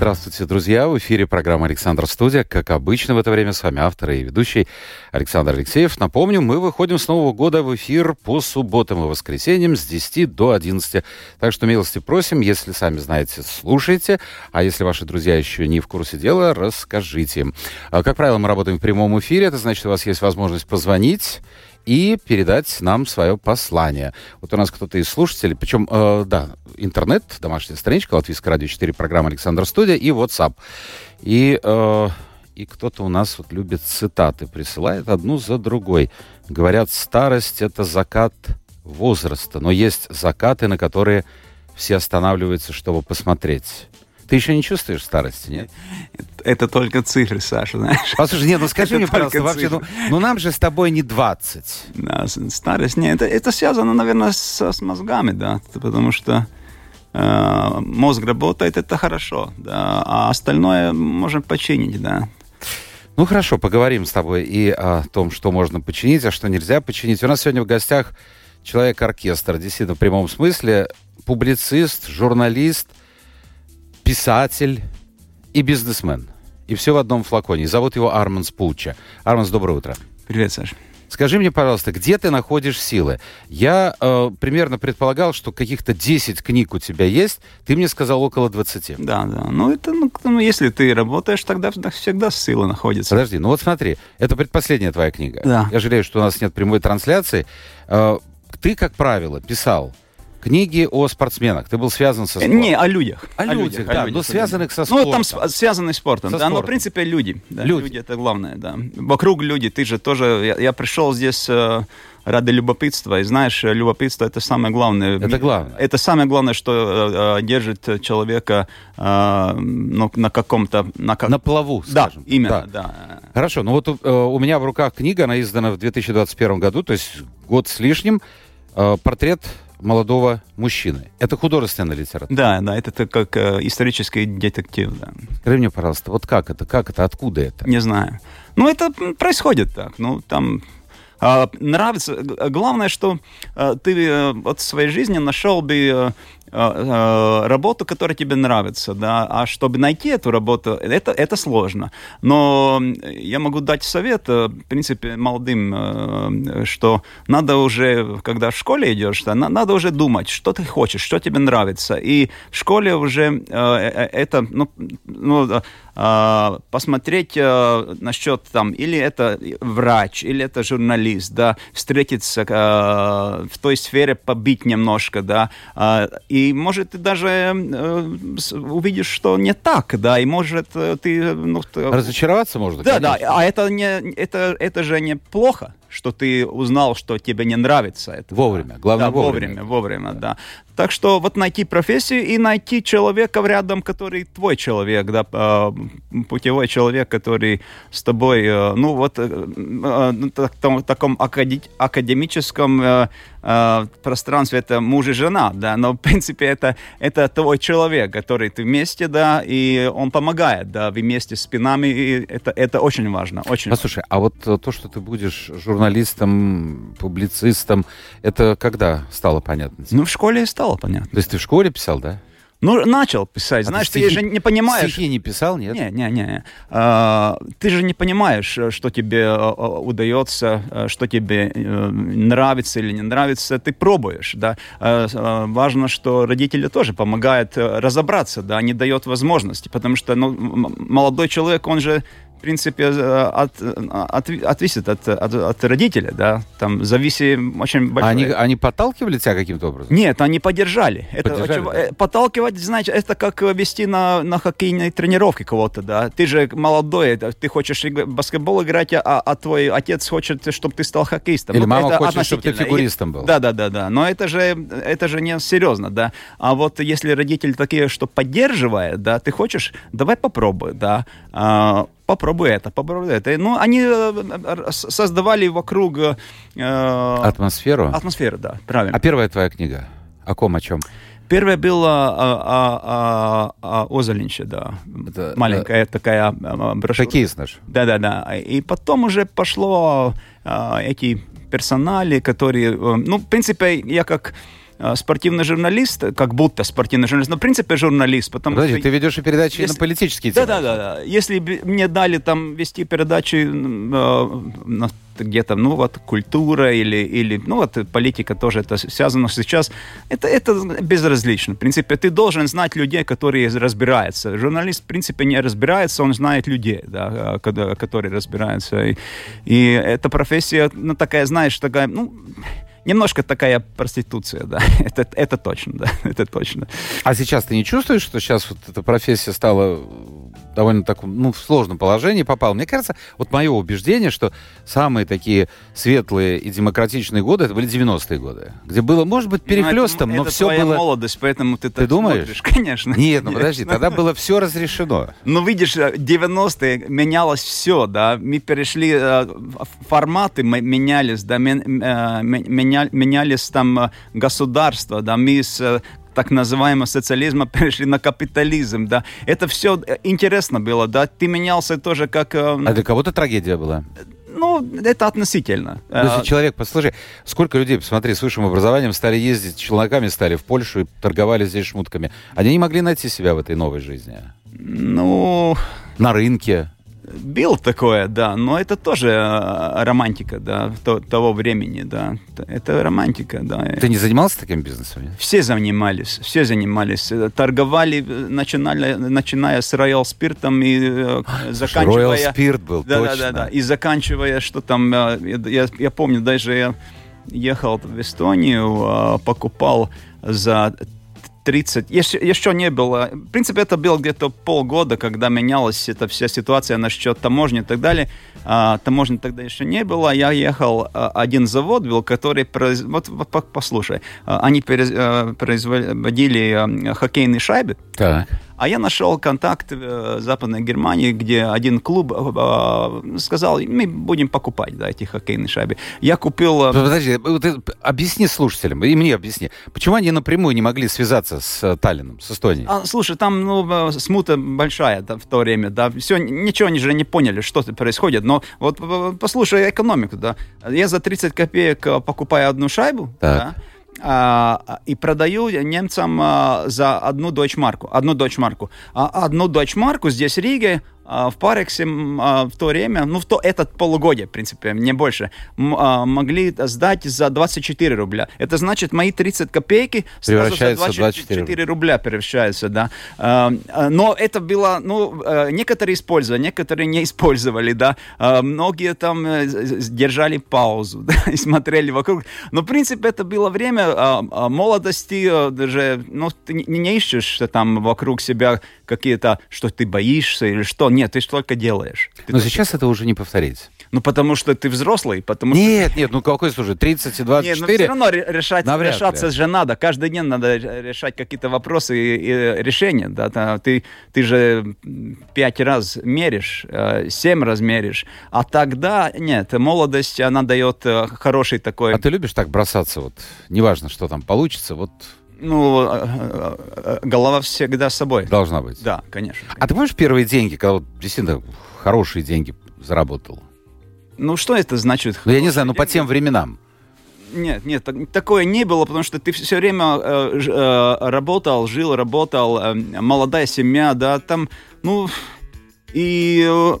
Здравствуйте, друзья! В эфире программа «Александр Студия». Как обычно в это время с вами автор и ведущий Александр Алексеев. Напомню, мы выходим с Нового года в эфир по субботам и воскресеньям с 10 до 11. Так что милости просим, если сами знаете, слушайте. А если ваши друзья еще не в курсе дела, расскажите. А, как правило, мы работаем в прямом эфире. Это значит, у вас есть возможность позвонить и передать нам свое послание. Вот у нас кто-то из слушателей, причем, э, да, интернет, домашняя страничка, Латвийское радио 4, программа Александр Студия и WhatsApp. И, э, и кто-то у нас вот любит цитаты, присылает одну за другой. Говорят, старость — это закат возраста, но есть закаты, на которые все останавливаются, чтобы посмотреть. Ты еще не чувствуешь старости, нет? Это только цифры, Саша, знаешь. Послушай, нет, ну скажи мне, пожалуйста, вообще, ну, ну нам же с тобой не 20. Да, старость, нет, это, это связано, наверное, с, с мозгами, да, потому что э, мозг работает, это хорошо, да, а остальное можем починить, да. Ну хорошо, поговорим с тобой и о том, что можно починить, а что нельзя починить. У нас сегодня в гостях человек-оркестр, действительно, в прямом смысле, публицист, журналист – писатель и бизнесмен. И все в одном флаконе. Зовут его Арманс Пуча. Арманс, доброе утро. Привет, Саша. Скажи мне, пожалуйста, где ты находишь силы? Я э, примерно предполагал, что каких-то 10 книг у тебя есть. Ты мне сказал около 20. Да, да. Ну, это, ну, ну если ты работаешь, тогда всегда сила находится. Подожди, ну вот смотри, это предпоследняя твоя книга. Да. Я жалею, что у нас нет прямой трансляции. Э, ты, как правило, писал книги о спортсменах. Ты был связан со спортом. Не, о людях. О, о людях, да, людях, но связанных со спортом. Ну, там связанных с спортом, со да, спортом. но в принципе люди. Да, люди. люди это главное, да. Вокруг люди, ты же тоже, я, я пришел здесь э, ради любопытства, и знаешь, любопытство это самое главное. Это главное. Это самое главное, что э, держит человека э, ну, на каком-то... На, как... на плаву, скажем. Да, именно, да. да. Хорошо, ну вот э, у меня в руках книга, она издана в 2021 году, то есть год с лишним. Э, портрет молодого мужчины. Это художественная литература. Да, да, это как э, исторический детектив. Да. Скажи мне, пожалуйста, вот как это, как это, откуда это? Не знаю. Ну, это происходит так. Ну, там э, нравится. Главное, что э, ты э, от своей жизни нашел бы э, работу, которая тебе нравится, да, а чтобы найти эту работу, это, это сложно. Но я могу дать совет, э, в принципе, молодым, что надо уже, когда в школе идешь, да, надо уже думать, что ты хочешь, что тебе нравится. И в школе уже это, ну, ну посмотреть насчет там, или это врач, или это журналист, да, встретиться в той сфере, побить немножко, да, и и, может, ты даже э, увидишь, что не так, да, и, может, э, ты... Ну, Разочароваться можно, Да, конечно. да, а это, не, это, это же неплохо что ты узнал, что тебе не нравится это. Вовремя, главное да, вовремя. Вовремя, вовремя, да. Так что вот найти профессию и найти человека рядом, который твой человек, да, путевой человек, который с тобой, э, ну вот э, э, в таком академическом пространстве это муж и жена, да, но в принципе это, это твой человек, который ты вместе, да, и он помогает, да, вы вместе спинами, и это, это очень важно, очень Послушай, важно. а вот то, что ты будешь журналистом, публицистом. Это когда стало понятно? Ну, в школе стало понятно. То есть ты в школе писал, да? Ну, начал писать. А Знаешь, ты, стихи, ты же не понимаешь... Стихи не писал, нет? Не, не, не. А, ты же не понимаешь, что тебе а, а, удается, что тебе нравится или не нравится. Ты пробуешь, да. А, важно, что родители тоже помогают разобраться, да, не дает возможности, потому что ну, молодой человек, он же в принципе, э, от, от, отвисит от, от, от родителя, да, там зависит очень большое. Они, они подталкивали тебя каким-то образом? Нет, они поддержали. поддержали это, да? Э, подталкивать, значит, это как вести на, на хоккейной тренировке кого-то, да. Ты же молодой, ты хочешь баскетбол играть, а, а твой отец хочет, чтобы ты стал хоккеистом. Или вот мама хочет, чтобы ты фигуристом был. Да, да, да, да. Но это же, это же не серьезно, да. А вот если родители такие, что поддерживают, да, ты хочешь, давай попробуй, да. Попробуй это, попробуй это. Ну, они э, создавали вокруг... Э, атмосферу? Атмосферу, да, правильно. А первая твоя книга? О ком, о чем? Первая была о, о, о, о Озолинче, да. Это, Маленькая да. такая брошюра. Какие знаешь? Да-да-да. И потом уже пошло эти персонали, которые... Ну, в принципе, я как Э, спортивный журналист, как будто спортивный журналист, но в принципе журналист, потому Подожди, что... ты ведешь и передачи если... на политические темы. Да-да-да. Если бы мне дали там вести передачи э, где-то, ну вот, культура или, или, ну вот, политика тоже это связано сейчас, это, это безразлично. В принципе, ты должен знать людей, которые разбираются. Журналист, в принципе, не разбирается, он знает людей, да, э, которые разбираются. И, и эта профессия, ну, такая, знаешь, такая, ну, немножко такая проституция, да, это, это точно, да, это точно. А сейчас ты не чувствуешь, что сейчас вот эта профессия стала довольно таком, ну, в сложном положении попал. Мне кажется, вот мое убеждение, что самые такие светлые и демократичные годы, это были 90-е годы, где было, может быть, перехлестом, ну, но это все твоя было... молодость, поэтому ты, ты думаешь? Смотришь. Конечно. Нет, ну подожди, тогда было все разрешено. Ну, видишь, 90-е менялось все, да, мы перешли, э, форматы менялись, да, э, менялись там э, государства, да, мы с так называемого социализма перешли на капитализм, да. Это все э, интересно было, да. Ты менялся тоже как... Э, а для кого-то трагедия была? Ну, это относительно. Если человек, послушай, сколько людей, посмотри, с высшим образованием стали ездить, челноками стали в Польшу и торговали здесь шмутками. Они не могли найти себя в этой новой жизни? Ну... На рынке? Бил такое, да, но это тоже э, романтика, да, то, того времени, да. Это романтика, да. Ты не занимался таким бизнесом? Все занимались, все занимались. Торговали, начинали, начиная с Royal спиртом и э, заканчивая... Royal спирт был, да, точно. Да, да, да. И заканчивая, что там, э, я, я помню, даже я ехал в Эстонию, покупал за 30, еще, еще не было. В принципе, это было где-то полгода, когда менялась эта вся ситуация насчет таможни и так далее. А, таможни тогда еще не было. Я ехал, а, один завод был, который... Произ... Вот, вот послушай, а, они а, производили хоккейные шайбы. Так. А я нашел контакт в Западной Германии, где один клуб э, сказал, мы будем покупать да, эти хоккейные шайбы. Я купил... Э, Подожди, вот, объясни слушателям, и мне объясни, почему они напрямую не могли связаться с э, Таллином, с Эстонией? А, слушай, там ну, смута большая да, в то время, да, все, ничего они же не поняли, что происходит, но вот послушай экономику, да, я за 30 копеек покупаю одну шайбу, так. да, и продаю немцам а, за одну дойчмарку. Одну дойчмарку. А одну дойчмарку здесь в Риге а, в Парексе а, в то время, ну, в то, этот полугодие, в принципе, не больше, а, могли сдать за 24 рубля. Это значит, мои 30 копейки сразу за 24, 24 рубля превращаются, да. Но это было, ну, некоторые использовали, некоторые не использовали, да. Многие там э, держали паузу, да, и смотрели вокруг. Но, в принципе, это было время молодости, э, даже, ну, ты не ищешь там вокруг себя какие-то, что ты боишься или что. Нет, ты только делаешь. Ты Но только... сейчас это уже не повторить. Ну, потому что ты взрослый, потому Нет, что... нет, ну какой слушай, 30 и 24? Нет, ну все равно решать, решаться ли. же надо. Каждый день надо решать какие-то вопросы и, и решения. Да? Ты, ты же пять раз меришь, э, семь раз меришь. А тогда, нет, молодость, она дает э, хороший такой... А ты любишь так бросаться, вот, неважно, что там получится, вот ну, а, а, а, голова всегда с собой. Должна быть. Да, конечно. А ты помнишь первые деньги, когда вот действительно хорошие деньги заработал? Ну, что это значит? Ну, я не знаю, ну, по тем временам. Нет, нет, так, такое не было, потому что ты все время э, э, работал, жил, работал, э, молодая семья, да, там, ну, и э,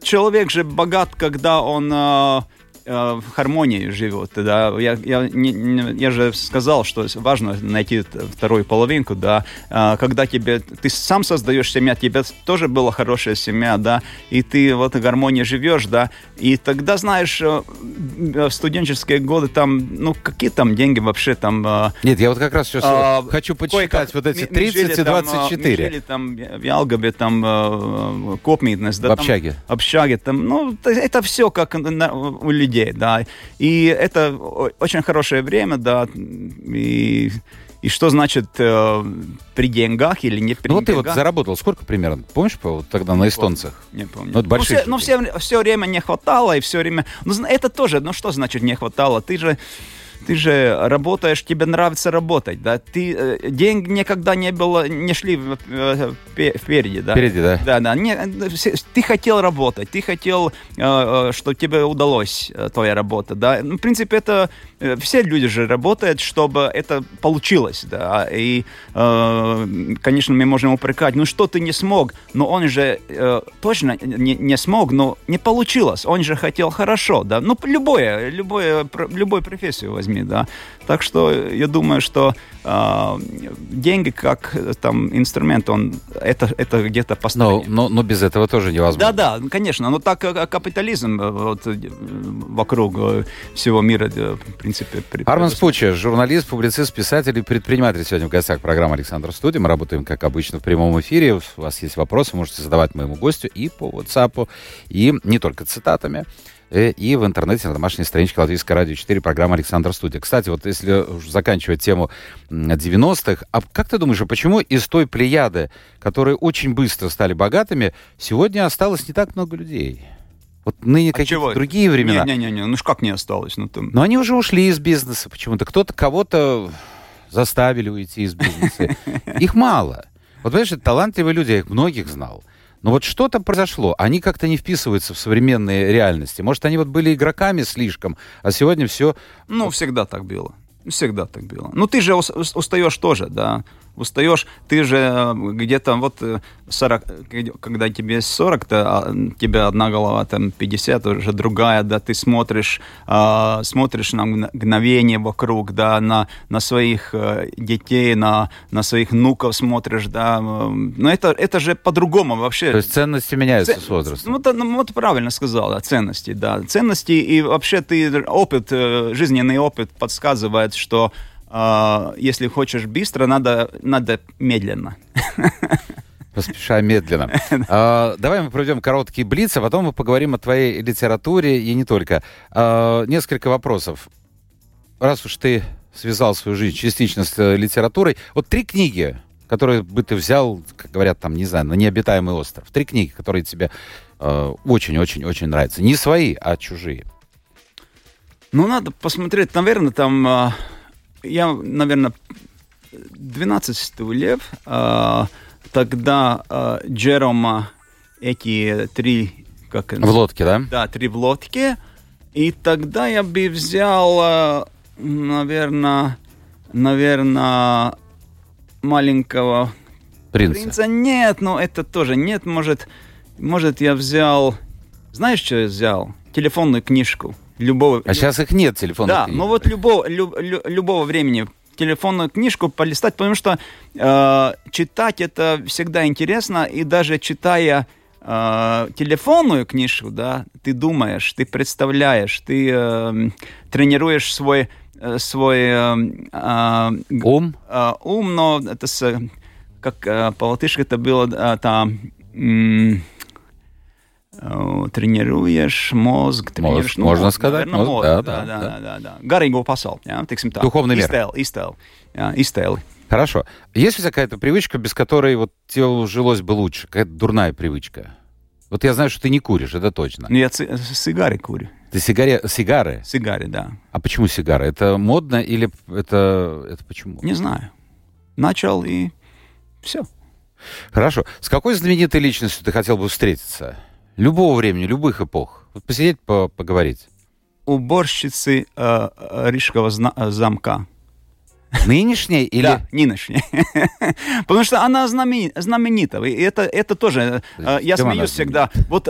человек же богат, когда он э, Э, в гармонии живет. Да? Я, я, не, я же сказал, что важно найти вторую половинку, да, а, когда тебе, ты сам создаешь семья, тебе тоже была хорошая семья, да, и ты вот в гармонии живешь, да, и тогда, знаешь, э, в студенческие годы там, ну, какие там деньги вообще там... Э, Нет, я вот как раз сейчас а, хочу почитать вот эти 30 и 24. Мы жили там в Ялгобе, там, Копмитнес, да, в общаге. Там, общаге, там, ну, это все как у людей людей, да. И это очень хорошее время, да, и и что значит э, при деньгах или не при Ну вот ты вот деньгах. заработал сколько примерно? Помнишь по- вот тогда на эстонцах? Не помню. Ну, это большие ну, все, ну, все, все время не хватало, и все время... Ну, это тоже, ну, что значит не хватало? Ты же, ты же работаешь, тебе нравится работать, да? Ты, э, деньги никогда не было, не шли впереди, да? Впереди, да? Да, да. Не, э, ты хотел работать, ты хотел, э, что тебе удалось твоя работа, да. Ну, в принципе, это все люди же работают, чтобы это получилось, да. И, э, конечно, мы можем упрекать, ну что ты не смог, но он же точно не, не смог, но не получилось. Он же хотел хорошо, да. Ну, любое, любое, любую профессию возьми, да. Так что я думаю, что э, деньги как э, там инструмент, он это это где-то Но, поставить. но, но без этого тоже невозможно. Да, да, конечно, но так как капитализм э, вот, э, вокруг э, всего мира, э, в принципе... при- Арман Спуча, журналист, публицист, писатель и предприниматель сегодня в гостях программы «Александр Студия». Мы работаем, как обычно, в прямом эфире. У вас есть вопросы, можете задавать моему гостю и по WhatsApp, и не только цитатами, э, и в интернете на домашней страничке Латвийской радио 4 программа «Александр Студия». Кстати, вот если уж заканчивать тему м, 90-х, а как ты думаешь, а почему из той плеяды, которые очень быстро стали богатыми, сегодня осталось не так много людей? Вот ныне А какие-то другие времена. Не-не-не, ну ж как не осталось? Ну, там... Но они уже ушли из бизнеса почему-то. Кто-то кого-то заставили уйти из бизнеса. Их мало. Вот понимаешь, талантливые люди, я их многих знал. Но вот что-то произошло. Они как-то не вписываются в современные реальности. Может, они вот были игроками слишком, а сегодня все... Ну, всегда так было. Всегда так было. Ну, ты же ус- ус- устаешь тоже, да. Устаешь, ты же э, где-то вот э, 40, э, когда тебе 40, то а, у тебя одна голова, там 50, уже другая, да, ты смотришь, а, смотришь на мгно- мгновение вокруг, да, на, на своих э, детей, на, на своих внуков смотришь, да. Но это, это же по-другому вообще. То есть ценности меняются Ц- с возрастом. Ну, это, ну, вот правильно сказал, да, ценности, да. Ценности и вообще ты опыт, э, жизненный опыт подсказывает, что э, если хочешь быстро, надо, надо медленно. Поспешай медленно. А, давай мы проведем короткий блиц, а потом мы поговорим о твоей литературе и не только. А, несколько вопросов. Раз уж ты связал свою жизнь частично с э, литературой, вот три книги, которые бы ты взял, как говорят там, не знаю, на необитаемый остров. Три книги, которые тебе э, очень-очень-очень нравятся. Не свои, а чужие. Ну, надо посмотреть, наверное, там, э, я, наверное, 12 стульев, э, тогда э, Джерома эти три, как В лодке, да? Да, три в лодке. И тогда я бы взял, наверное, наверное, маленького Принца. принца. Нет, но это тоже нет. Может, может я взял, знаешь, что я взял? Телефонную книжку любого. А сейчас их нет, телефонных Да, книг. ну вот любого, лю- лю- любого времени телефонную книжку полистать, потому что э, читать это всегда интересно, и даже читая э, телефонную книжку, да, ты думаешь, ты представляешь, ты э, тренируешь свой э, свой э, э, Ум? э, ум, но это с, как э, по-латышски это было э, там э, тренируешь мозг, тренируешь, ну, можно сказать, наверное, мозг, да, да, да, да, да. да. Garīgo pasauli, jā, teiksim tā. Духовный мир. Iztēle, iztēle, jā. Хорошо. Есть тебя какая-то привычка, без которой вот тебе жилось бы лучше? Какая-то дурная привычка? Вот я знаю, что ты не куришь, это точно. Ну, я сигари курю. Ты сигаре... сигары? Сигари, да. А почему сигары? Это модно или это, это почему? Не знаю. Начал и все. Хорошо. С какой знаменитой личностью ты хотел бы встретиться? Любого времени, любых эпох. Вот посидеть, по- поговорить. Уборщицы э, э, Рижского э, замка. Нынешней или... Да, Ниношней. Потому что она знамени- знаменита. И это, это тоже... э, Я смеюсь всегда. Вот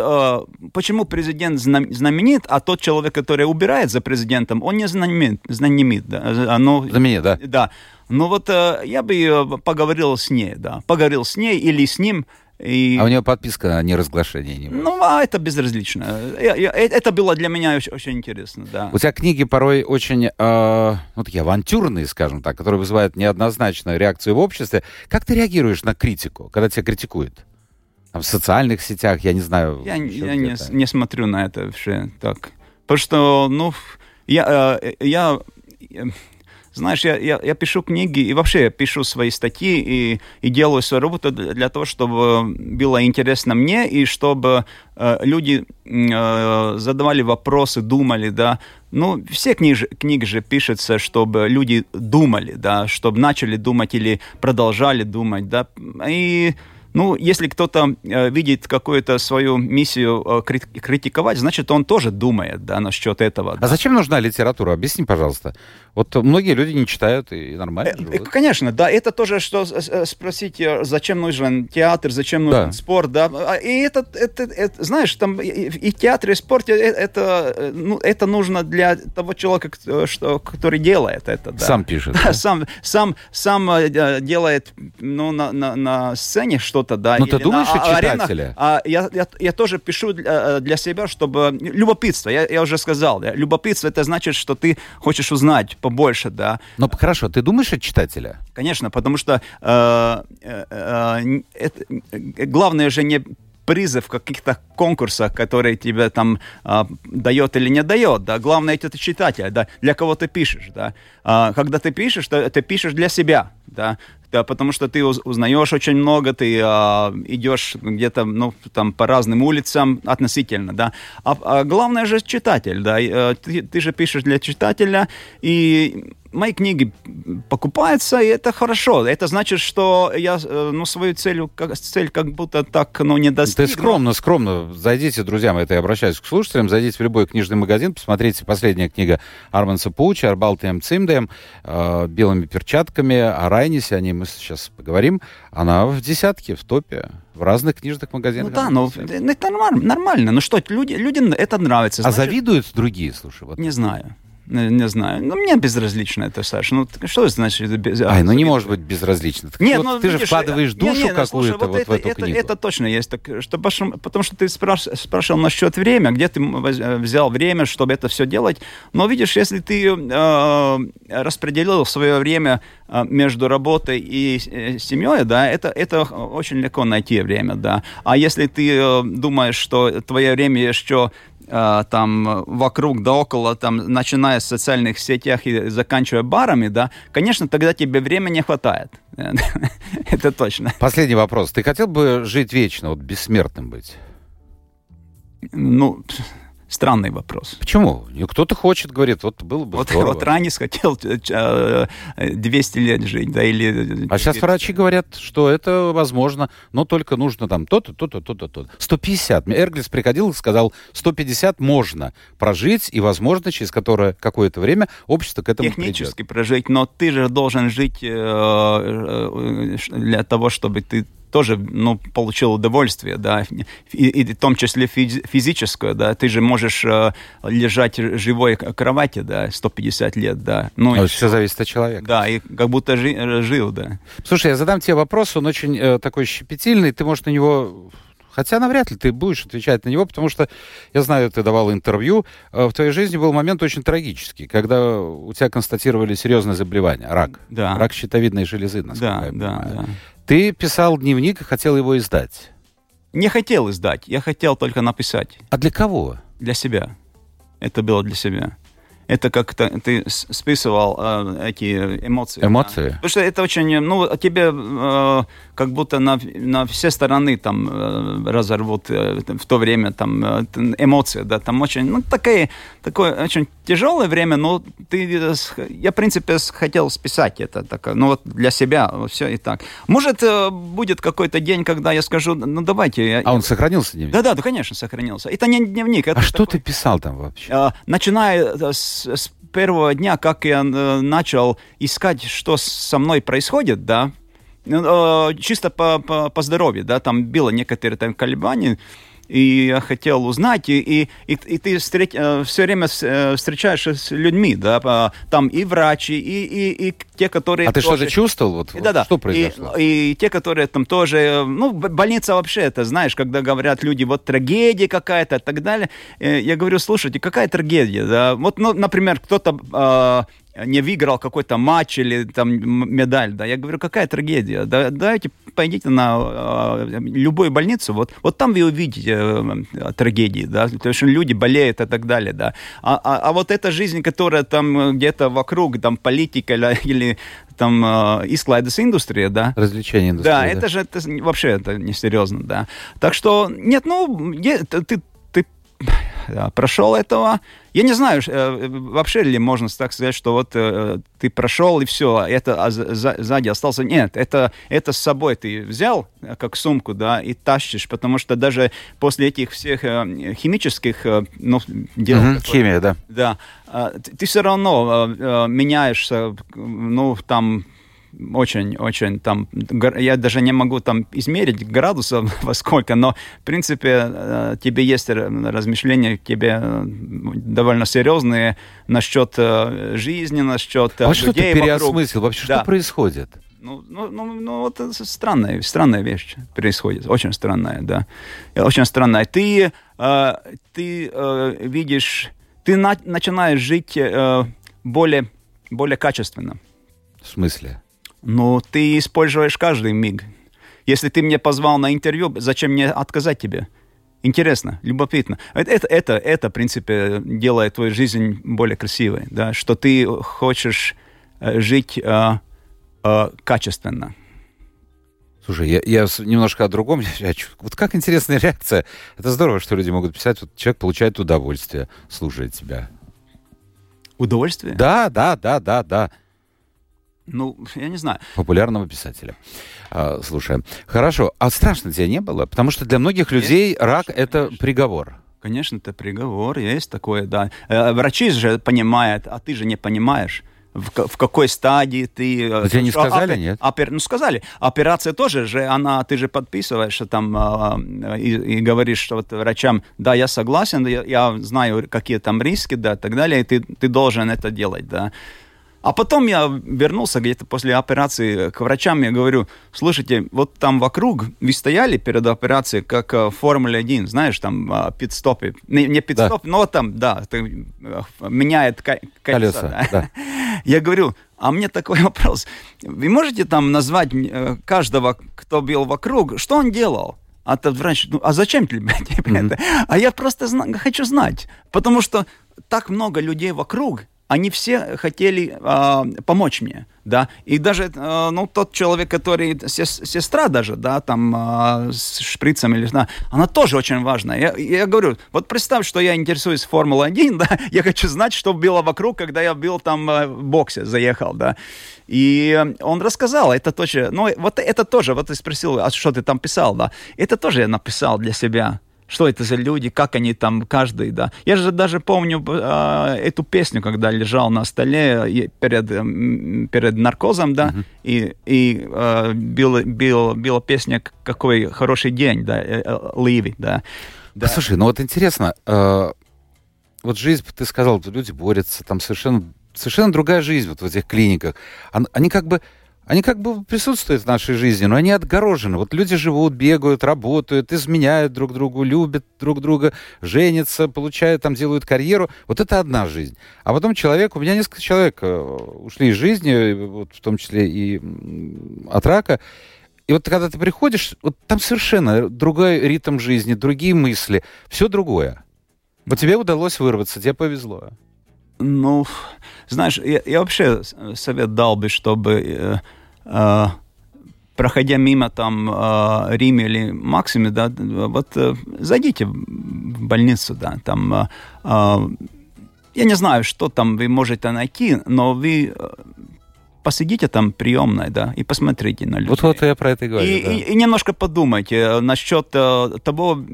почему президент знам- знаменит, а тот человек, который убирает за президентом, он не знаменит. знаменит да. Знаменит, да? Да. Ну вот я бы поговорил с ней, да. Поговорил с ней или с ним. И... А у нее подписка на неразглашение. не. Ну, а это безразлично. Я- я- э, это было для меня очень, очень интересно, да. У тебя книги порой очень, э, ну, такие авантюрные, скажем так, которые вызывают неоднозначную реакцию в обществе. Как ты реагируешь на критику, когда тебя критикуют? Там, в социальных сетях, я не знаю. Я, я не, не смотрю на это вообще так. Потому что, ну, я, э, я, знаешь, я, я, я пишу книги и вообще я пишу свои статьи и, и делаю свою работу для того, чтобы было интересно мне и чтобы э, люди э, задавали вопросы, думали, да. Ну, все книжи, книги же пишутся, чтобы люди думали, да, чтобы начали думать или продолжали думать, да. И ну, если кто-то э, видит какую-то свою миссию э, критиковать, значит, он тоже думает, да, насчет этого. А да. зачем нужна литература? Объясни, пожалуйста. Вот многие люди не читают и нормально э, живут. Конечно, да. Это тоже, что спросить, зачем нужен театр, зачем нужен да. спорт, да. А, и это, это, это, знаешь, там и, и театр, и спорт, это, ну, это нужно для того человека, что, который делает это. Да. Сам пишет. Да, да? Сам, сам, сам делает ну, на, на, на сцене что что-то, да. Ну, ты думаешь на, о читателя? А, я, я, я тоже пишу для, для себя, чтобы... Любопытство, я, я уже сказал, да. Любопытство, это значит, что ты хочешь узнать побольше, да. Ну, хорошо, ты думаешь о читателя? Конечно, потому что э, э, э, это, главное же не призы в каких-то конкурсах, которые тебе там а, дает или не дает, да, главное это читатель, да, для кого ты пишешь, да, а, когда ты пишешь, то ты пишешь для себя, да, да, потому что ты узнаешь очень много, ты а, идешь где-то, ну, там, по разным улицам относительно, да. А, а главное же читатель, да, э, ты, ты же пишешь для читателя, и мои книги покупаются, и это хорошо. Это значит, что я э, ну, свою цель, как, цель как будто так ну, не достиг. Ты скромно, скромно. Зайдите, друзья, это я обращаюсь к слушателям, зайдите в любой книжный магазин, посмотрите последняя книга Арманса Пауча «Арбалтем Цимдем», э, белыми перчатками, о Райнисе, о ней мы сейчас поговорим. Она в десятке, в топе в разных книжных магазинах. Ну да, но это нормально. Ну что, люди, людям это нравится. А значит... завидуют другие, слушай? Вот. Не знаю. Не, не знаю. Ну, мне безразлично это, Саша. Ну, что значит без... Ай, ну не может быть безразлично. Так нет, вот ну, ты видишь, же вкладываешь душу нет, нет, какую-то вот, вот в эту это, книгу. Это точно есть. Так, что, потому что ты спраш, спрашивал насчет времени, где ты взял время, чтобы это все делать. Но видишь, если ты э, распределил свое время э, между работой и э, семьей, да, это, это очень легко найти время, да. А если ты э, думаешь, что твое время еще Э, там вокруг да около, там, начиная с социальных сетях и заканчивая барами, да, конечно, тогда тебе времени не хватает. Это точно. Последний вопрос. Ты хотел бы жить вечно, вот бессмертным быть? Ну, Странный вопрос. Почему? Кто-то хочет, говорит, вот было бы вот, здорово. Вот Ранис хотел 200 э, лет жить, да, или... А сейчас врачи говорят, что это возможно, но только нужно там то-то, то-то, то-то, то-то. 150. Эрглис приходил и сказал, 150 можно прожить, и, возможно, через которое какое-то время общество к этому Технически придет. прожить, но ты же должен жить э, э, для того, чтобы ты тоже ну, получил удовольствие, да, и, и в том числе физическое, да, ты же можешь э, лежать живой в кровати, да, 150 лет, да. Ну, а все зависит от человека. Да, и как будто жи, жил, да. Слушай, я задам тебе вопрос, он очень э, такой щепетильный, ты, можешь на него Хотя навряд ли ты будешь отвечать на него, потому что я знаю, ты давал интервью. Э, в твоей жизни был момент очень трагический, когда у тебя констатировали серьезное заболевание, рак. Да. Рак щитовидной железы, насколько да, я понимаю. Да, да. Ты писал дневник и хотел его издать. Не хотел издать, я хотел только написать. А для кого? Для себя. Это было для себя это как-то ты списывал э, эти эмоции. Эмоции? Да? Потому что это очень, ну, тебе э, как будто на, на все стороны там э, разорвут э, в то время там э, эмоции, да, там очень, ну, такое, такое очень тяжелое время, но ты, я, в принципе, хотел списать это, так, ну, вот для себя все и так. Может, э, будет какой-то день, когда я скажу, ну, давайте. Я, а он сохранился дневник? Да-да, да, конечно, сохранился. Это не дневник. Это а что ты писал там вообще? Э, начиная с с, первого дня, как я э, начал искать, что со мной происходит, да, э, чисто по, по, по здоровью, да, там было некоторые там колебания, и я хотел узнать, и, и, и, и ты встреч, э, все время э, встречаешься с людьми, да, там и врачи, и, и, и те, которые... А ты тоже... что-то чувствовал? Вот, да, да. Что произошло? И, и те, которые там тоже... Ну, больница вообще, это знаешь, когда говорят люди, вот трагедия какая-то и так далее. Э, я говорю, слушайте, какая трагедия? Да? Вот, ну, например, кто-то не выиграл какой-то матч или там медаль, да, я говорю, какая трагедия, да, давайте пойдите на э, любую больницу, вот, вот там вы увидите э, трагедии, да, то есть люди болеют и так далее, да, а, а, а вот эта жизнь, которая там где-то вокруг, там политика или, или там э, изклайдес индустрия, да. Развлечение индустрия. Да, да, это же это, вообще это несерьезно, да. Так что, нет, ну, я, ты прошел этого. Я не знаю, э, вообще ли можно так сказать, что вот э, ты прошел и все, это а за, сзади остался. Нет, это, это с собой ты взял, э, как сумку, да, и тащишь, потому что даже после этих всех химических ну, дел... Угу, химия, да. Да. Ты все равно меняешься, ну, там очень-очень там, я даже не могу там измерить градусов во сколько, но, в принципе, э, тебе есть размышления, тебе э, довольно серьезные насчет э, жизни, насчет а людей что ты переосмыслил? Вообще, да. что происходит? Ну, ну, ну, ну, вот это странная, странная вещь происходит, очень странная, да, очень странная. Ты, э, ты э, видишь, ты на, начинаешь жить э, более, более качественно. В смысле? Ну, ты используешь каждый миг. Если ты мне позвал на интервью, зачем мне отказать тебе? Интересно, любопытно. Это, это, это, в принципе, делает твою жизнь более красивой, да, что ты хочешь э, жить э, э, качественно. Слушай, я, я немножко о другом. вот как интересная реакция. Это здорово, что люди могут писать. Вот человек получает удовольствие, слушая тебя. Удовольствие? Да, да, да, да, да. Ну, я не знаю. Популярного писателя. А, слушай, хорошо. А страшно тебе не было? Потому что для многих людей есть, рак конечно, это конечно. приговор. Конечно, это приговор, есть такое, да. Э, врачи же понимают, а ты же не понимаешь в, в какой стадии ты... Но тебе не сказали, опер, нет? Опер, ну, сказали. Операция тоже же, она, ты же подписываешь там э, и, и говоришь что вот врачам, да, я согласен, я, я знаю, какие там риски, да, и так далее, и ты, ты должен это делать, да. А потом я вернулся где-то после операции к врачам, я говорю, слушайте, вот там вокруг вы стояли перед операцией, как в Формуле 1, знаешь, там а, пит-стопы. Не, не пит-стоп, да. но там, да, ты, э, меняет колеса. колеса да. Да. Я говорю, а мне такой вопрос. Вы можете там назвать э, каждого, кто был вокруг, что он делал? А тот врач, ну, а зачем тебе, тебе mm-hmm. это? А я просто зна- хочу знать, потому что так много людей вокруг, они все хотели э, помочь мне, да, и даже, э, ну, тот человек, который, сестра даже, да, там, э, с шприцем или, да, она тоже очень важная. Я, я говорю, вот представь, что я интересуюсь Формулой-1, да, я хочу знать, что было вокруг, когда я был там э, в боксе, заехал, да, и он рассказал, это тоже, ну, вот это тоже, вот ты спросил, а что ты там писал, да, это тоже я написал для себя, что это за люди, как они там, каждый, да. Я же даже помню э, эту песню, когда лежал на столе перед, перед наркозом, да, uh-huh. и, и э, била, била, била песня «Какой хороший день», да, э, э, Ливи, да. да. Слушай, ну вот интересно, э, вот жизнь, ты сказал, люди борются, там совершенно, совершенно другая жизнь вот в этих клиниках. Они как бы они как бы присутствуют в нашей жизни, но они отгорожены. Вот люди живут, бегают, работают, изменяют друг другу, любят друг друга, женятся, получают, там делают карьеру. Вот это одна жизнь. А потом человек, у меня несколько человек э, ушли из жизни, вот в том числе и от рака. И вот когда ты приходишь, вот там совершенно другой ритм жизни, другие мысли, все другое. Вот тебе удалось вырваться, тебе повезло. Ну, знаешь, я, я вообще совет дал бы, чтобы э, э, проходя мимо там э, Риме или Максиме, да, вот э, зайдите в больницу, да, там, э, э, я не знаю, что там вы можете найти, но вы э, посидите там приемной, да, и посмотрите на людей. Вот вот я про это и говорю. И, да. и, и немножко подумайте насчет э, того,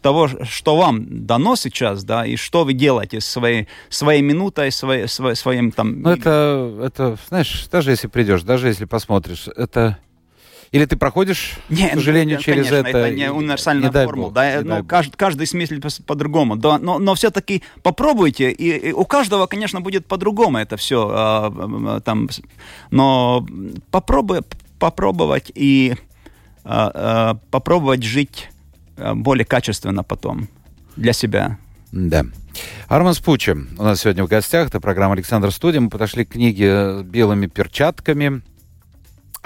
того, что вам дано сейчас, да, и что вы делаете своей, своей минутой, своей, своей, своим там... Ну, это, это, знаешь, даже если придешь, даже если посмотришь, это... Или ты проходишь, Нет, к сожалению, ну, через конечно, это... это не универсальная не формула. Бог, да, ну, каждый, каждый смыслит по-другому. Да, но, но все-таки попробуйте, и, и у каждого, конечно, будет по-другому это все. А, там, но попробуй, попробовать и а, а, попробовать жить более качественно потом для себя. Да. Арман Спучи у нас сегодня в гостях. Это программа «Александр Студия». Мы подошли к книге белыми перчатками.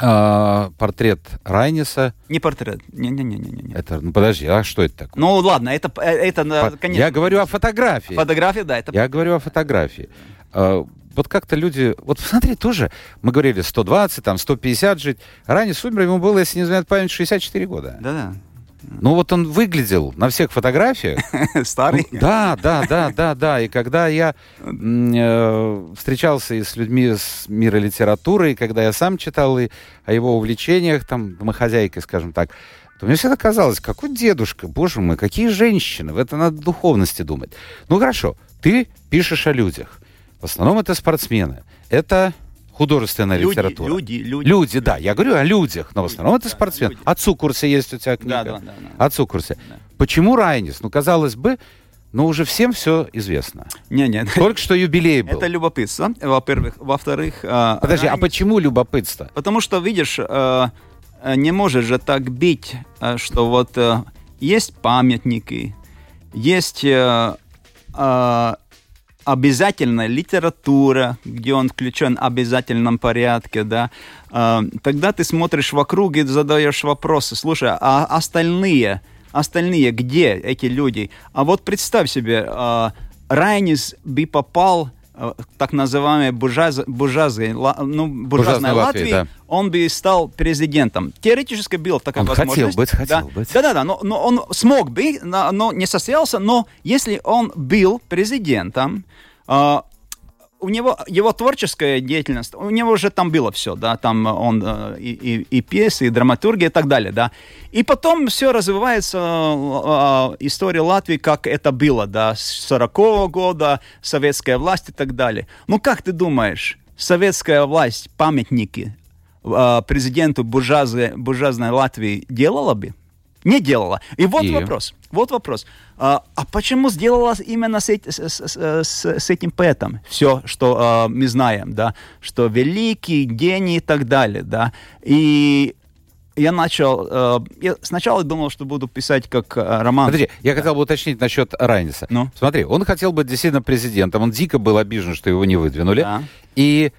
А, портрет Райниса. Не портрет. Не-не-не. Это, ну подожди, а что это такое? Ну ладно, это, э, это По... конечно. Я говорю о фотографии. Фотография, да. Это... Я говорю о фотографии. А, вот как-то люди... Вот смотри, тоже мы говорили 120, там 150 жить. Райнис умер, ему было, если не знаю память, 64 года. Да-да. Ну вот он выглядел на всех фотографиях. Старый? Ну, да, да, да, да, да. И когда я э, встречался и с людьми с мира литературы, и когда я сам читал и о его увлечениях, там, домохозяйкой, скажем так, то мне всегда казалось, какой дедушка, боже мой, какие женщины, в это надо духовности думать. Ну хорошо, ты пишешь о людях. В основном это спортсмены. Это художественная люди, литература. Люди, люди. Люди, да. Я говорю о людях, но в основном это спортсмен. Люди. О Цукурсе есть у тебя книга. Да, да, да. да. О Цукурсе. Да. Почему Райнис? Ну, казалось бы, но уже всем все известно. Не, нет. Только что юбилей был. Это любопытство, во-первых. Во-вторых... Э, Подожди, Райнис... а почему любопытство? Потому что, видишь, э, не можешь же так бить, что вот есть памятники, есть обязательная литература, где он включен в обязательном порядке, да, э, тогда ты смотришь вокруг и задаешь вопросы. Слушай, а остальные, остальные, где эти люди? А вот представь себе, э, Райнис бы попал так называемой буржуаз, буржуазной, ну, буржуазной Латвии, Латвии да. он бы стал президентом. Теоретически был такая он возможность. хотел быть, хотел да. быть. Да-да-да, но, но он смог бы, но не состоялся, но если он был президентом, а, у него его творческая деятельность, у него уже там было все, да, там он э, и, и, и пьесы, и драматургия и так далее, да. И потом все развивается, э, история Латвии, как это было, да, с 40-го года, советская власть и так далее. Ну, как ты думаешь, советская власть памятники э, президенту буржуазной, буржуазной Латвии делала бы? Не делала. И вот и... вопрос. Вот вопрос. А, а почему сделала именно с, с, с, с этим поэтом все, что а, мы знаем, да, что великий, гений и так далее, да, и я начал... Э, я сначала думал, что буду писать как э, роман. Подожди, я хотел бы уточнить насчет Райниса. Ну? Смотри, он хотел быть действительно президентом, он дико был обижен, что его не выдвинули. Да. И...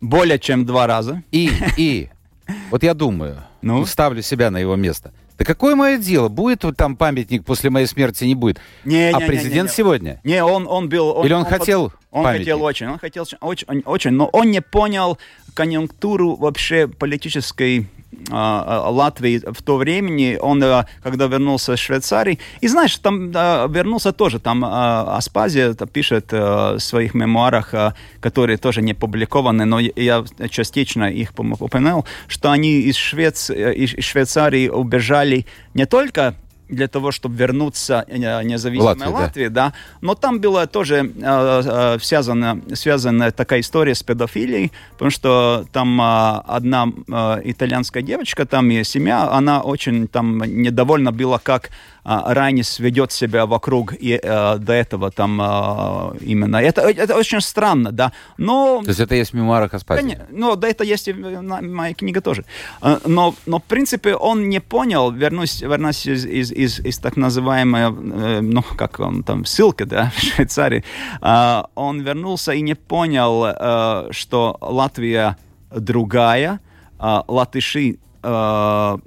Более чем два раза. И, и, вот я думаю, ну? ставлю себя на его место. Да какое мое дело? Будет там памятник после моей смерти, не будет. Не, а не, президент не, не, не. сегодня? Не, он, он был... Он, Или он, он хотел Он памятник? хотел очень, он хотел очень, очень, но он не понял конъюнктуру вообще политической а, а, Латвии в то времени, он, а, когда вернулся из Швейцарии, и знаешь, там вернулся тоже, там Аспазия пишет в своих мемуарах, которые тоже не публикованы, но я частично их упомянул, что они из, Швец... из Швейцарии убежали не только для того, чтобы вернуться э, независимой Латвии, Латвии да. да. Но там была тоже э, э, связана, связана такая история с педофилией, потому что там э, одна э, итальянская девочка, там ее семья, она очень там недовольна была, как Райнис ведет себя вокруг и э, до этого там э, именно. Это, это очень странно, да. Но... То есть это есть в мемуарах Аспазии? Ну, да, это есть и в моей книге тоже. А, но, но, в принципе, он не понял, вернусь, вернусь из, из, из, из так называемой, э, ну, как он там, ссылка, да, в Швейцарии, э, он вернулся и не понял, э, что Латвия другая, э, латыши Э,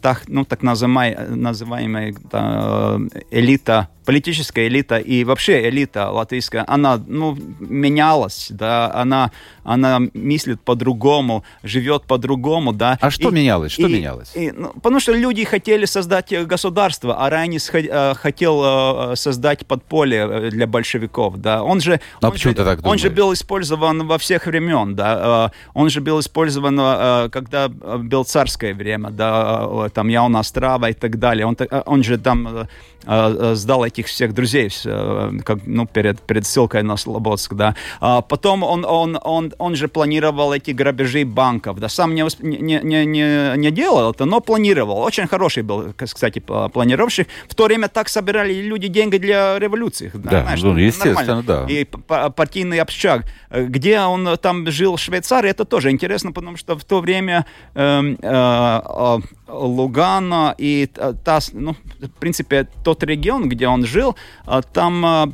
так, ну, так называемая, называемая элита политическая элита и вообще элита латвийская, она ну, менялась, да, она, она мыслит по-другому, живет по-другому, да. А что и, менялось? Что и, менялось? И, ну, потому что люди хотели создать государство, а Райнис э, хотел э, создать подполье э, для большевиков, да. Он же, а он, же, так он же был использован во всех времен, да. Он же был использован, когда было царское время, да, там Яуна Острова и так далее. Он, он же там сдал этих всех друзей, э, как, ну, перед, перед ссылкой на Слободск, да. А потом он, он, он, он же планировал эти грабежи банков, да, сам не, не, не, не, не делал это, но планировал. Очень хороший был, кстати, планировщик. В то время так собирали люди деньги для революции. Да, да знаешь, ну, естественно, нормально. да. И партийный общак. Где он там жил в Швейцарии, это тоже интересно, потому что в то время э, э, Лугана и та, ну, в принципе, тот регион, где он он жил, а, там а,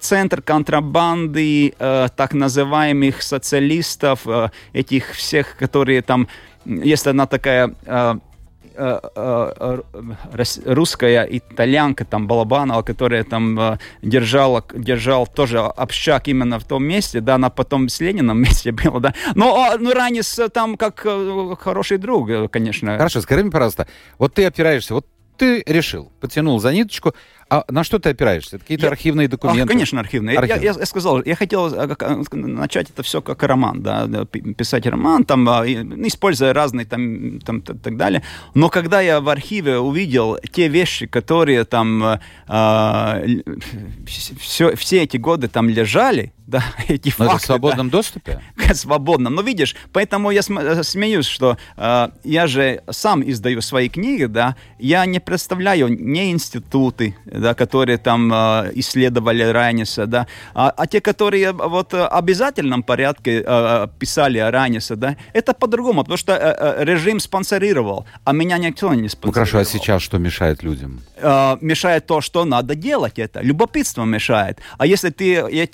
центр контрабанды э, так называемых социалистов, э, этих всех, которые там, есть одна такая э, э, э, русская итальянка, там, Балабанова, которая там э, держала, держал тоже общак именно в том месте, да, она потом с Лениным вместе была, да. Но а, ну, Ранис там как хороший друг, конечно. Хорошо, скажи мне, пожалуйста, вот ты опираешься, вот ты решил, потянул за ниточку, а на что ты опираешься? Это какие-то я... архивные документы? А, конечно, архивные. архивные. Я, я, я сказал, я хотел э, начать это все как роман, да, писать роман, там, а, ну, используя разные там, там так далее. Но когда я в архиве увидел те вещи, которые там а, все, все эти годы там лежали, да, эти Но факты. Это в свободном да, доступе? Свободном. Но видишь, поэтому я э, смеюсь, что э, я же сам издаю свои книги, да, я не представляю не институты, да, которые там э, исследовали Райниса, да, а, а те, которые вот в обязательном порядке э, писали о Райнисе, да, это по-другому, потому что э, режим спонсорировал, а меня никто не спонсорировал. Ну хорошо, а сейчас что мешает людям? Э, мешает то, что надо делать это, любопытство мешает. А если ты,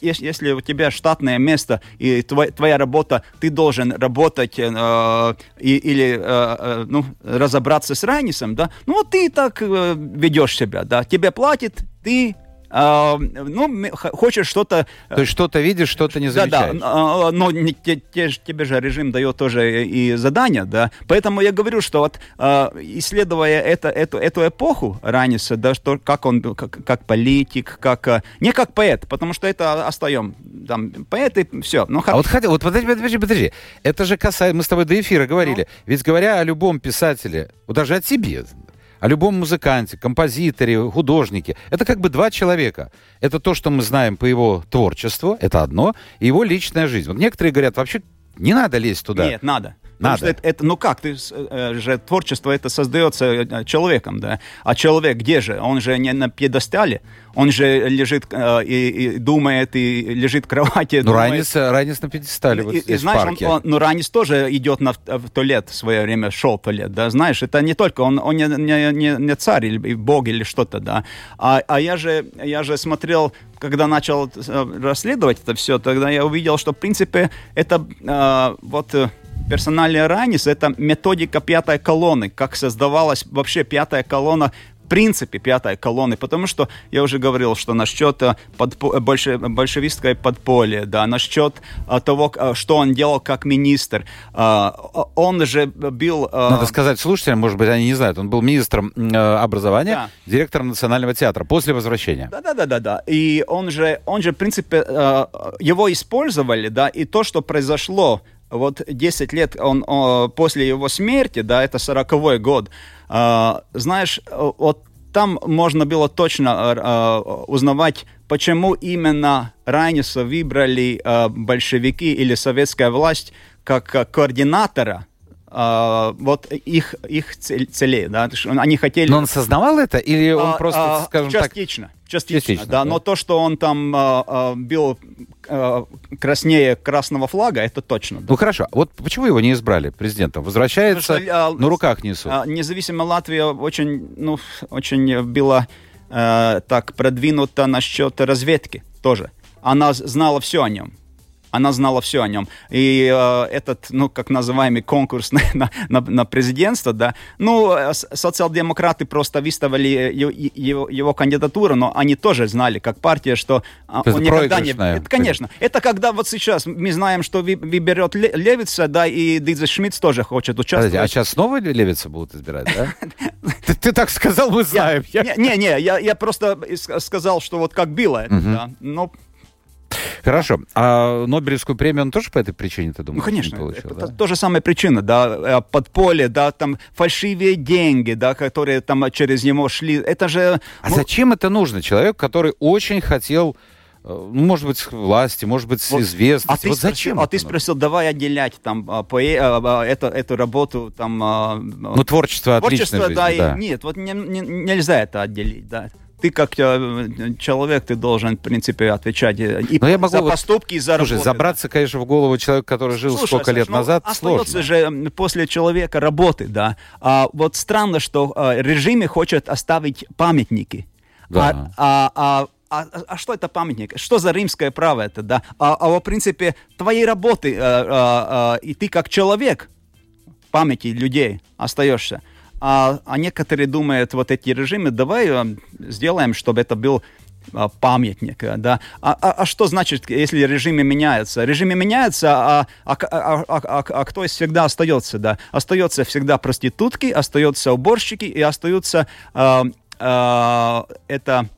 если у тебя штатное место и твоя, твоя работа, ты должен работать э, и, или э, э ну, разобраться с Райнисом, да, ну вот ты так э, ведешь себя, да, тебе платит, ты а, ну, хочешь что-то... Э, То есть что-то видишь, что-то не замечаешь. Да, да, но не, те, те, тебе же режим дает тоже и задания, да. Поэтому я говорю, что вот а, исследуя это, эту, эту эпоху Раниса, да, что, как он, как, как политик, как... А, не как поэт, потому что это остаем. Там, поэт и все. Но, как... А вот хотел, вот подожди, подожди, подожди. Это же касается, мы с тобой до эфира говорили. Ну? Ведь говоря о любом писателе, даже о тебе, о любом музыканте, композиторе, художнике. Это как бы два человека. Это то, что мы знаем по его творчеству, это одно, и его личная жизнь. Вот некоторые говорят, вообще не надо лезть туда. Нет, надо. Надо. что это, это, ну как, ты э, же творчество это создается э, человеком, да. А человек где же? Он же не на пьедестале, он же лежит э, и, и думает, и лежит в кровати. Ну, Ранис, Ранис на пьедестале вот и, здесь, и, знаешь, в парке. Он, он, ну, Ранис тоже идет на, в туалет в свое время, шел в туалет, да, знаешь, это не только, он, он не, не, не, не царь или бог или что-то, да. А, а я же, я же смотрел когда начал э, расследовать это все, тогда я увидел, что, в принципе, это э, вот персоналия Ранис — это методика пятой колонны, как создавалась вообще пятая колонна принципе пятой колонны, потому что я уже говорил, что насчет э, подпо- больше, большевистской подполья, да, насчет а, того, что он делал как министр, а, он же был... А... Надо сказать слушателям, может быть, они не знают, он был министром образования, да. директором Национального театра после возвращения. Да-да-да, да. И он же, он же, в принципе, его использовали, да, и то, что произошло вот 10 лет он, он, после его смерти, да, это 40-й год, э, знаешь, вот там можно было точно э, узнавать, почему именно Райниса выбрали э, большевики или советская власть как координатора Uh, вот их, их целей, да, они хотели... Но он сознавал это или он uh, просто, uh, скажем частично, так... Частично, частично да, да, но то, что он там бил краснее красного флага, это точно. Да. Ну хорошо, вот почему его не избрали президентом? Возвращается, что, на руках несут. Независимая Латвия очень, ну, очень была так продвинута насчет разведки тоже. Она знала все о нем она знала все о нем. И э, этот, ну, как называемый конкурс на, на, на президентство, да, ну, э, социал-демократы просто выставили его, его, кандидатуру, но они тоже знали, как партия, что а, он никогда не... Это, конечно. Это когда вот сейчас мы знаем, что вы, выберет Левица, да, и Дидзе Шмидт тоже хочет участвовать. Подожди, а сейчас снова Левица будут избирать, да? Ты так сказал, мы знаем. Не-не, я просто сказал, что вот как было это, да. Но Хорошо. А Нобелевскую премию он тоже по этой причине, ты думаешь, Ну, конечно. получил, это да? то же самая причина, да, э, подполье, да, там фальшивые деньги, да, которые там через него шли. Это же... А ну... зачем это нужно? Человек, который очень хотел э, ну, может быть, власти, может быть, вот, известности. А ты вот спросил, зачем? А ты спросил, давай отделять там а, по, а, эту, эту работу там. А, ну творчество, творчество, от личной да, да. И, нет, вот не, не, нельзя это отделить, да ты как э, человек, ты должен, в принципе, отвечать э, и Но я могу за поступки, и за Слушай, работу. забраться, конечно, в голову человека, который жил Слушай, сколько лет ну, назад, остается сложно. же после человека работы, да. А вот странно, что а, режимы хотят оставить памятники. Да. А, а, а, а, а что это памятник? Что за римское право это, да? А, а в принципе, твоей работы, э, э, э, и ты как человек памяти людей остаешься. А, а некоторые думают, вот эти режимы, давай э, сделаем, чтобы это был а, памятник, э, да. А, а, а что значит, если режимы меняются? Режимы меняются, а, а, а, а, а, а кто всегда остается, да? Остается всегда проститутки, остаются уборщики и остаются э, э, это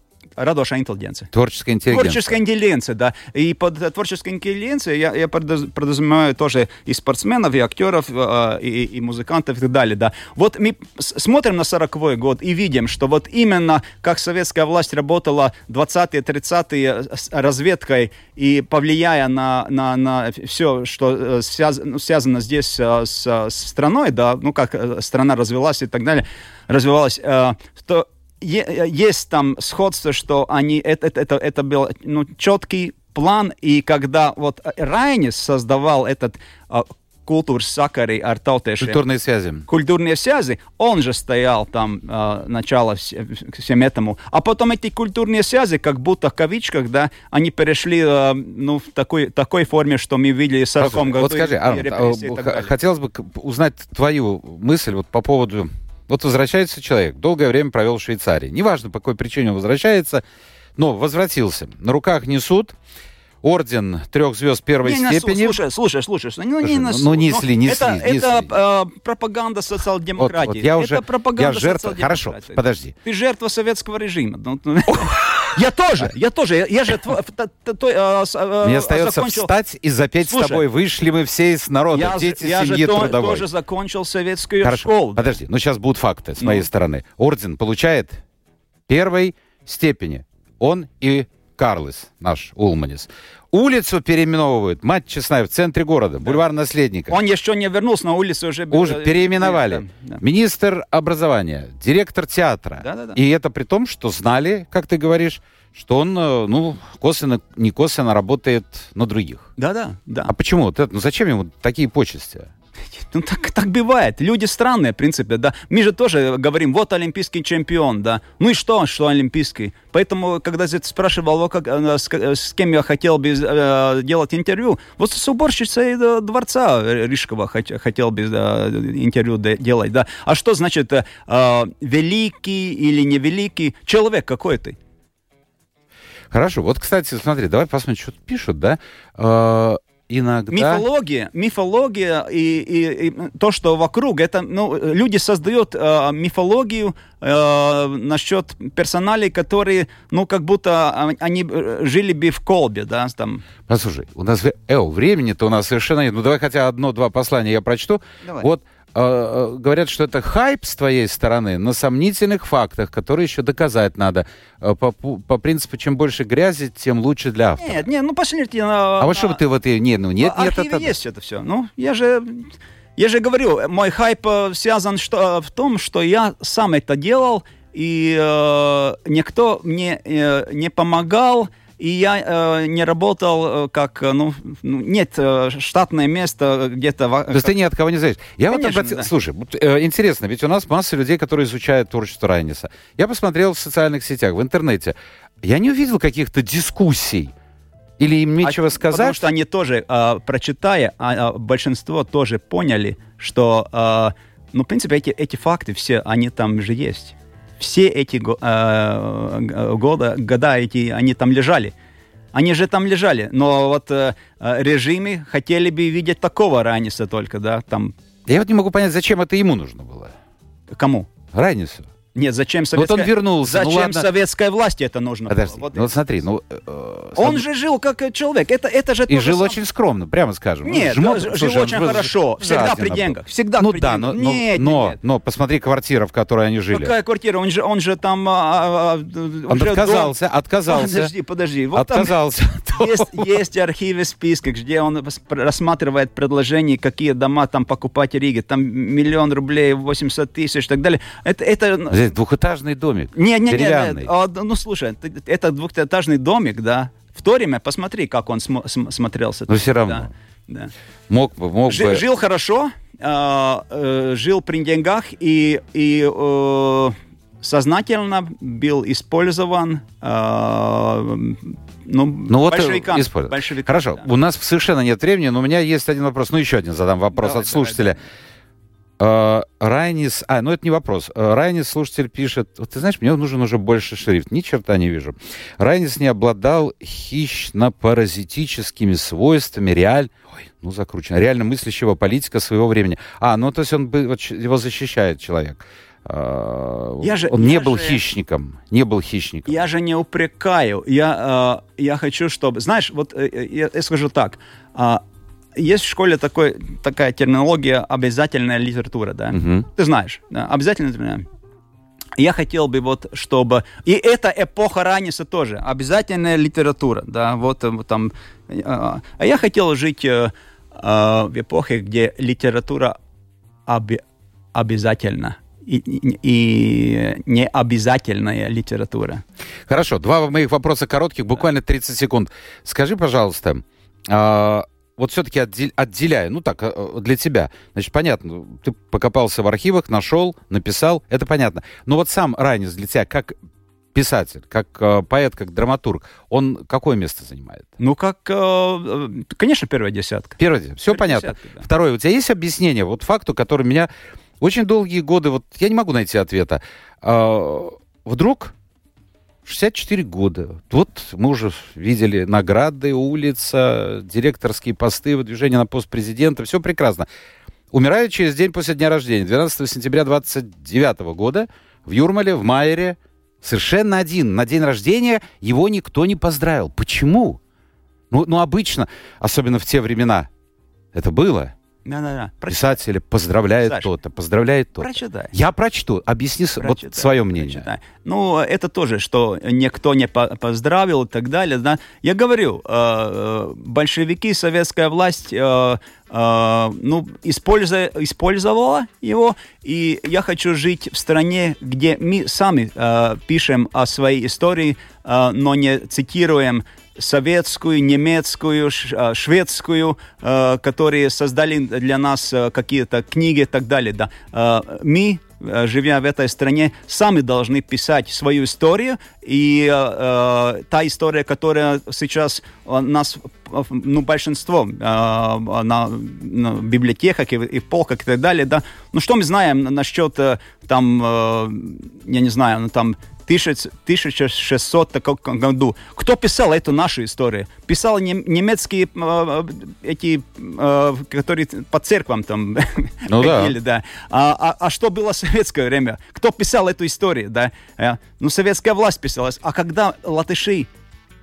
радоша интеллигенция. Творческая интеллигенция. Творческая интеллигенция, да. И под э, творческой интеллигенцией я, я подразумеваю тоже и спортсменов, и актеров, э, и, и музыкантов и так далее, да. Вот мы смотрим на 40-й год и видим, что вот именно как советская власть работала 20-е, 30-е с разведкой и повлияя на, на, на все, что э, связ- ну, связано здесь э, с, с страной, да, ну как э, страна развилась и так далее, развивалась, э, то есть там сходство, что они это это это, это был ну, четкий план, и когда вот Райнис создавал этот а, культур сакари ar tautiešiem. Культурные связи. Культурные связи, он же стоял там э, начало вс- всем этому. А потом эти культурные связи, как будто в кавичках, да, они перешли э, ну, в такой, такой форме, что мы видели в 40 году. Вот скажи, Арнольд, а, хотелось бы узнать твою мысль вот по поводу... Вот возвращается человек, долгое время провел в Швейцарии. Неважно, по какой причине он возвращается, но возвратился. На руках несут орден трех звезд первой Не, степени. Слушай, слушай, слушай, ну не ну, ну, несли, Ну, несли, Это, несли. это э, пропаганда Вот, социал-демократии. вот я уже, это пропаганда я жертва. Хорошо, подожди. Ты жертва советского режима. Я тоже, я тоже. Я- Я же с- э, Мне остается встать и запеть с тобой. Вышли мы все из народа, Я, дети я семьи трудовой. тоже закончил советскую школу. подожди, ну сейчас будут факты с моей Ну. стороны. Орден получает первой степени. Он и Карлес, наш Улманис. Улицу переименовывают, мать честная, в центре города, бульвар Наследника. Он еще не вернулся, на улице уже... Уже переименовали. да, да. Министр образования, директор театра. Да-да-да. И это при том, что знали, как ты говоришь, что он, э, ну, косвенно, не косвенно работает на других. Да-да, да. А почему? Ну зачем ему такие почести? Ну, так, так бывает. Люди странные, в принципе, да. Мы же тоже говорим, вот олимпийский чемпион, да. Ну и что, что олимпийский? Поэтому, когда я спрашивал, как, э, с, ка- с кем я хотел бы э, делать интервью, вот с уборщицей э, дворца Рижского хот- хотел бы э, интервью де- делать, да. А что значит э, э, великий или невеликий человек какой ты? Хорошо. Вот, кстати, смотри, давай посмотрим, что тут пишут, да? Иногда... Мифология, мифология и, и- и то, что вокруг, это, ну, люди создают э, мифологию э, насчет персоналей, которые, ну, как будто а, они э, жили бы в колбе, да, там. Послушай, у нас эо, времени-то у нас совершенно нет. Ну, давай хотя одно-два послания я прочту. Давай. Вот э, э, говорят, что это хайп с твоей стороны на сомнительных фактах, которые еще доказать надо. Э, по, по принципу, чем больше грязи, тем лучше для автора. Нет, нет, ну, посмотрите на... а вот что бы ты в этой... Не, ну нет, в нет, архиве это... есть это все. Ну, я же... Я же говорю, мой хайп связан что, в том, что я сам это делал, и э, никто мне э, не помогал, и я э, не работал э, как, э, ну, ну, нет э, штатное место где-то... в- То есть ты ни от кого не зависишь. Я вот Конечно, обратил- да. Слушай, вот, э, интересно, ведь у нас масса людей, которые изучают творчество Райниса. Я посмотрел в социальных сетях, в интернете. Я не увидел каких-то дискуссий. Или им нечего А- сказать? Потому что они тоже, а, прочитая, а, а, большинство тоже поняли, что, а, ну, в принципе, эти, эти факты все, они там же есть. Все эти а, г- года, года эти, они там лежали. Они же там лежали, но вот э, э, режимы хотели бы видеть такого Раниса только, да, там, Я вот не могу понять, зачем это ему нужно было. кому? Райнису. Нет, зачем Вот советская... он вернулся, ну Зачем ладно. советской власти это нужно Подожди, было? Вот ну вот смотри, ну... э, э, Он сам- же жил как э, человек, это, это же И жил самое. очень скромно, прямо скажем. Ну, Нет, жмо- да, ж- слушай, жил очень он хорошо. Всегда при деньгах. Всегда ну при да, деньгах. но, но, Нет, но, нет. но посмотри квартира, в которой они жили. Какая квартира? Он же, он же там... а, а, Он уже отказался, дом- отказался. Подожди, подожди. Вот там отказался. есть, есть архивы списков, где он рассматривает предложения, какие дома там покупать в Риге. Там миллион рублей, 80 тысяч и так далее. Это... это ну, Здесь двухэтажный домик. не, не, не, деревянный. не, а, ну слушай, это двухэтажный домик, да. В то время посмотри, как он смо- см- смотрелся. Но всё равно. Да, да. Мог бы, мог Жи- бы. Жил хорошо, а, э, жил при деньгах и, и э, сознательно был использован э, ну, Ну вот большевиками. использовать. большевиками, Хорошо, да. у нас совершенно нет времени, но у меня есть один вопрос. Ну, еще один задам вопрос Давай, от слушателя. Э, Райнис, а, ну это не вопрос. Э, Райнис, слушатель, пишет, вот ты знаешь, мне нужен уже больше шрифт, ни черта не вижу. Райнис не обладал хищно-паразитическими свойствами реаль... Ой, ну закручено. Реально мыслящего политика своего времени. А, ну то есть он, бы- вот его защищает человек. Э, Я же- он не я был же- хищником, не был хищником. Я же не упрекаю. Я, э, я хочу, чтобы... Знаешь, вот э, э, я, я скажу так. А, есть в школе такой, такая терминология обязательная литература, да? Мгм. Ты знаешь, да, обязательно. да. Я хотел бы вот, чтобы... И это эпоха Раниса тоже. Обязательная литература, да, вот, э, там... э, А я хотел жить э, э, в эпохе, где литература оби- обязательна. И, и- и не обязательная литература. Хорошо, два моих вопроса коротких, буквально 30 секунд. Скажи, пожалуйста, а, вот все-таки отделяя, ну так, а, для тебя, значит, понятно, ты покопался в архивах, нашел, написал, это понятно. Но вот сам Ранец для тебя, как писатель, как а, поэт, как драматург, он какое место занимает? Ну, как, э, э, конечно, первая десятка. Первое, все Первая понятно. десятка, да. Второе, у тебя есть объяснение вот факту, который меня очень долгие годы, вот я не могу найти ответа. А, вдруг 64 года. Вот мы уже видели награды, улица, директорские посты, выдвижение на пост президента. Все прекрасно. Умирает через день после дня рождения, 12 сентября 29 года, в Юрмале, в Майере. Совершенно один. На день рождения его никто не поздравил. Почему? Ну, ну обычно, особенно в те времена, это было. Да-да-да. Проч- Писатели поздравляет Саш, то-то, поздравляет то-то. Прочитай. Я прочту. Объясни с- вот Прочитай, свое мнение. прочитай. Ну, это тоже, что никто не по- поздравил и так далее. Да? Я говорю, э, э, большевики, советская власть, э, э, ну, используя- использовала его, и я хочу жить в стране, где мы сами э, пишем о своей истории, э, но не цитируем советскую, немецкую, э, шведскую, э, которые создали для нас э, какие-то книги и так далее. Да. Э, Мы, живя в этой стране, сами должны писать свою историю, и э, та история, которая сейчас нас, ну, большинство э, на, на библиотеках и, и полках и так далее, да, ну, что мы знаем насчет э, там, э, я не знаю, ну, там, 1000 1600 таком году. Кто писал эту нашу историю? Писал нем- немецкие э, эти, э, которые по церквам там Ну да. ходили, да. А, а- а что было в советское время? Кто писал эту историю, да? Ну, советская власть писала. А когда латыши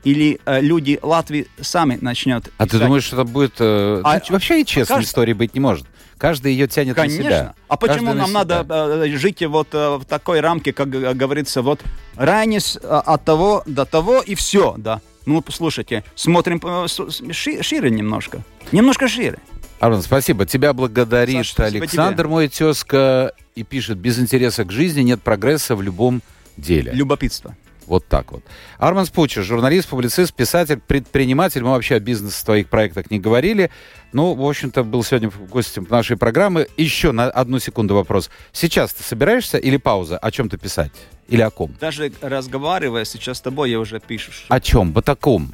или э, люди Латвии сами начнут А ты думаешь, что это будет... э, А- вообще и честной кажется- истории быть не может. Каждый ее тянет Конечно. на себя. А почему Каждый на нам надо себя. э, жить вот э, в такой рамке, как э, говорится, вот ранец э, от того до того и все, да? Ну, послушайте, смотрим э, ши- шире немножко. Немножко шире. Арон, спасибо. Тебя благодарит Саш, спасибо Александр, мой тезка, и пишет, без интереса к жизни нет прогресса в любом деле. Любопытство. Вот так вот. Арман Спучер, журналист, публицист, писатель, предприниматель. Мы вообще о бизнесе, в твоих проектах не говорили. Ну, в общем-то, был сегодня гостем нашей программы. Еще на одну секунду вопрос. Сейчас ты собираешься или пауза? О чем ты писать? Или о ком? Даже разговаривая сейчас с тобой, я уже пишу. О чем? Вот о ком?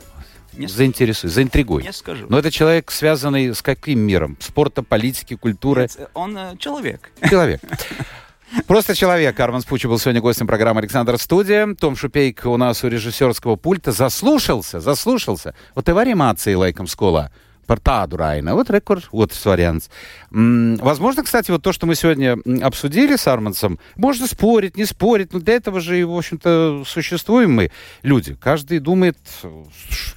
Не, Заинтересуй, заинтригуй. не скажу. Но это человек, связанный с каким миром? Спорта, политики, культуры? Нет, Он э, человек. Человек. Просто человек. Арман Спучи был сегодня гостем программы «Александр Студия». Том Шупейк у нас у режиссерского пульта заслушался, заслушался. Вот и варимации лайком скола. Парта Райна. Вот рекорд, вот вариант. Возможно, кстати, вот то, что мы сегодня обсудили с Армансом, можно спорить, не спорить, но для этого же и, в общем-то, существуем мы, люди. Каждый думает,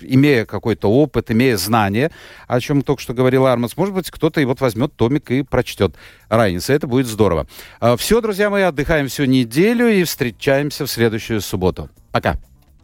имея какой-то опыт, имея знания, о чем только что говорил Арманс, может быть, кто-то и вот возьмет томик и прочтет Райница. Это будет здорово. Все, друзья мои, отдыхаем всю неделю и встречаемся в следующую субботу. Пока.